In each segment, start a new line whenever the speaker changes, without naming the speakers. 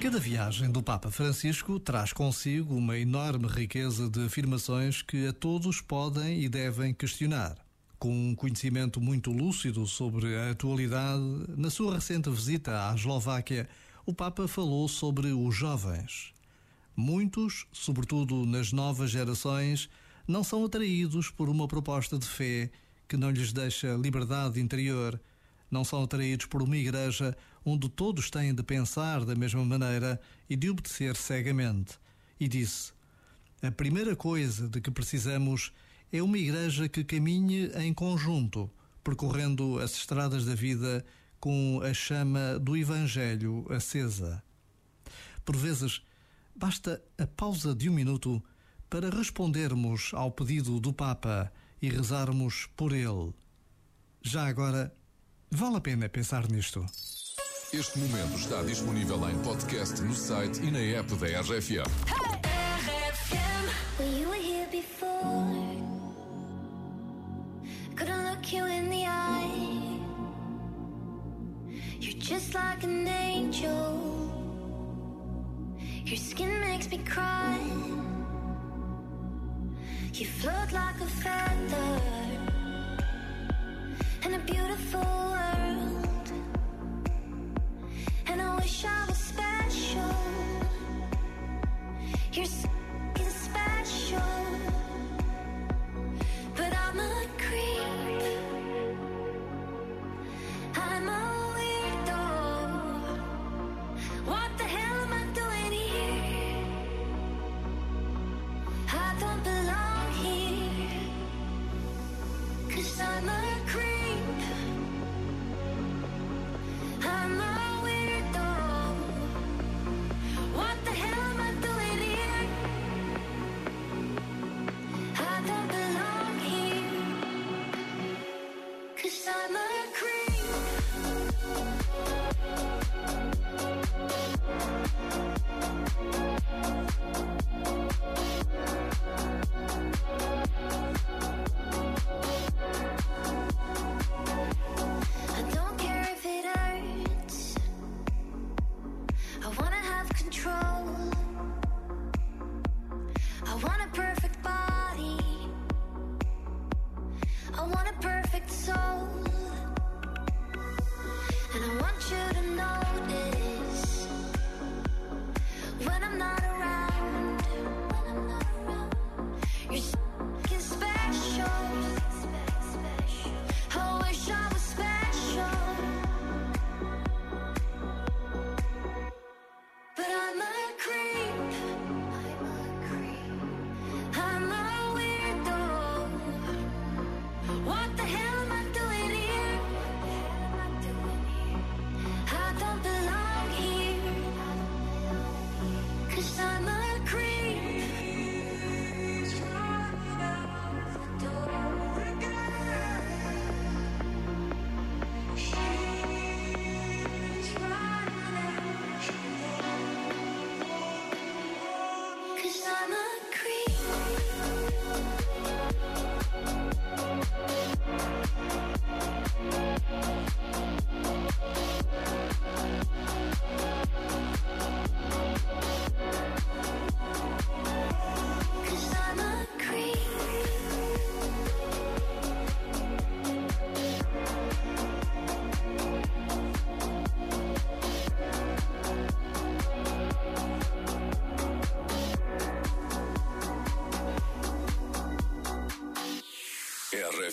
Cada viagem do Papa Francisco traz consigo uma enorme riqueza de afirmações que a todos podem e devem questionar. Com um conhecimento muito lúcido sobre a atualidade, na sua recente visita à Eslováquia, o Papa falou sobre os jovens. Muitos, sobretudo nas novas gerações, não são atraídos por uma proposta de fé que não lhes deixa liberdade interior não são atraídos por uma igreja onde todos têm de pensar da mesma maneira e de obedecer cegamente. E disse: A primeira coisa de que precisamos é uma igreja que caminhe em conjunto, percorrendo as estradas da vida com a chama do Evangelho acesa. Por vezes, basta a pausa de um minuto para respondermos ao pedido do Papa e rezarmos por ele. Já agora, Vale a pena pensar nisto.
Este momento está disponível em podcast no site e na app da RFM.
Well, you were here before. Couldn't look you in the eye. You're just like an angel. Your skin makes me cry. You float like a feather in a beautiful wish I was special.
You're so I wanna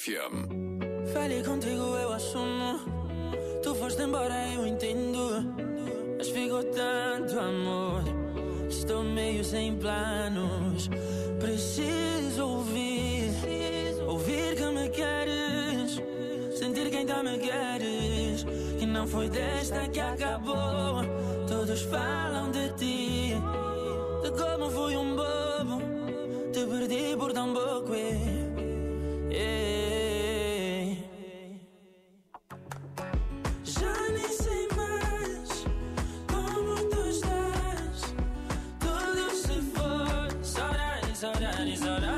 RFM.
Falei contigo, eu assumo. Tu foste embora, eu entendo. Mas ficou tanto amor. Estou meio sem planos. Preciso ouvir. Ouvir que me queres. Sentir que ainda me queres. Que não foi desta que acabou. Todos falam de ti. De como fui um bobo. Te perdi por tão pouco. that is all I